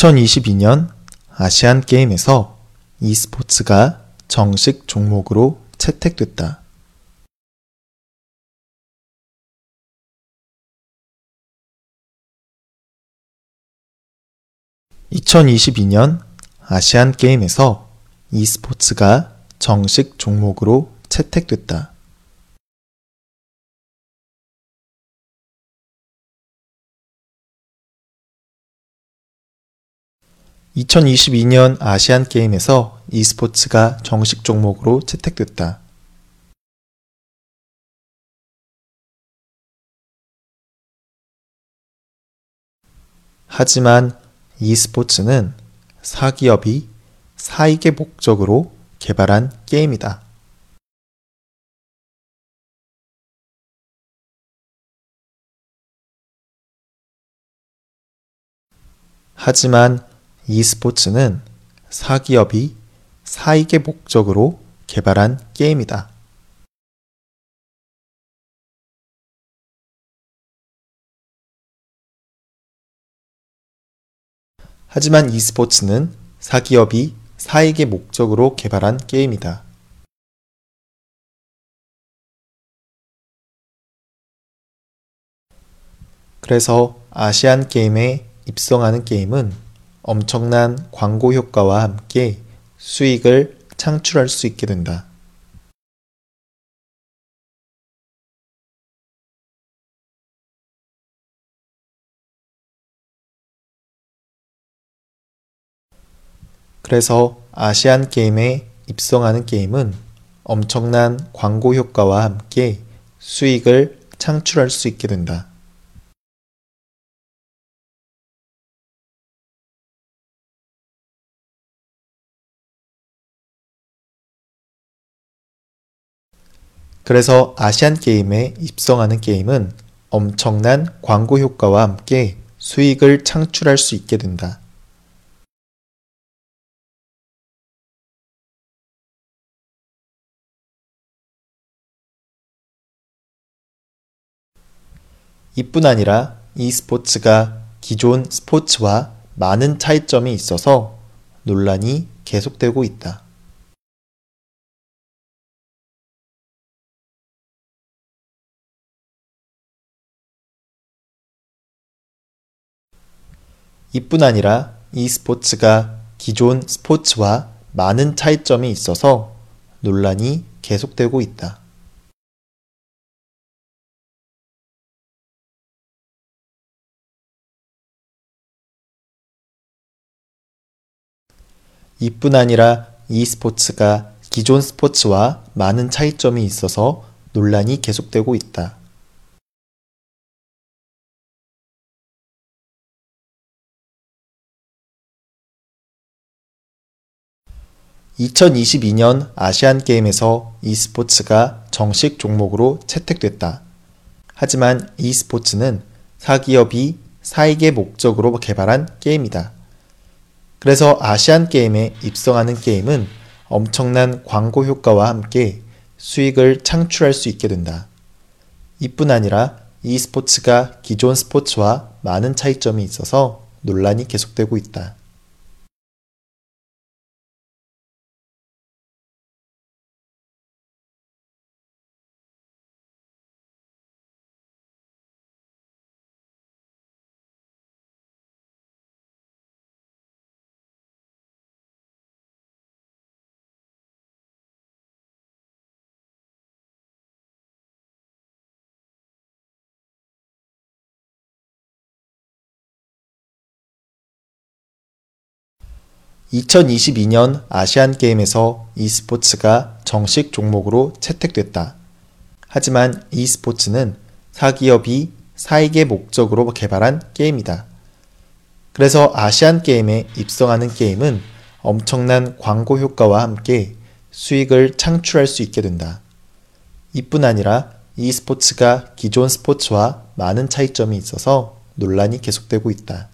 2022년 아시안 게임에서 e스포츠가 정식 종목으로 채택됐다. (2022년) 아시안 게임에서 e스포츠가 정식 종목으로 채택됐다. 2022년 아시안 게임에서 e스포츠가 정식 종목으로 채택됐다. 하지만 e스포츠는 사기업이 사익의 목적으로 개발한 게임이다. 하지만 e스포츠는 사기업이 사익의 목적으로 개발한 게임이다. 하지만 e스포츠는 사기업이 사익의 목적으로 개발한 게임이다. 그래서 아시안 게임에 입성하는 게임은 엄청난 광고 효과와 함께 수익을 창출할 수 있게 된다. 그래서 아시안 게임에 입성하는 게임은 엄청난 광고 효과와 함께 수익을 창출할 수 있게 된다. 그래서 아시안 게임에 입성하는 게임은 엄청난 광고 효과와 함께 수익을 창출할 수 있게 된다. 이뿐 아니라 e스포츠가 기존 스포츠와 많은 차이점이 있어서 논란이 계속되고 있다. 이뿐 아니라 e스포츠가 기존 스포츠와 많은 차이점이 있어서 논란이 계속되고 있다. 이뿐 아니라 e스포츠가 기존 스포츠와 많은 차이점이 있어서 논란이 계속되고 있다. 2022년 아시안 게임에서 e스포츠가 정식 종목으로 채택됐다. 하지만 e스포츠는 사기업이 사익의 목적으로 개발한 게임이다. 그래서 아시안 게임에 입성하는 게임은 엄청난 광고 효과와 함께 수익을 창출할 수 있게 된다. 이뿐 아니라 e스포츠가 기존 스포츠와 많은 차이점이 있어서 논란이 계속되고 있다. 2022년 아시안 게임에서 e스포츠가 정식 종목으로 채택됐다. 하지만 e스포츠는 사기업이 사익의 목적으로 개발한 게임이다. 그래서 아시안 게임에 입성하는 게임은 엄청난 광고 효과와 함께 수익을 창출할 수 있게 된다. 이뿐 아니라 e스포츠가 기존 스포츠와 많은 차이점이 있어서 논란이 계속되고 있다.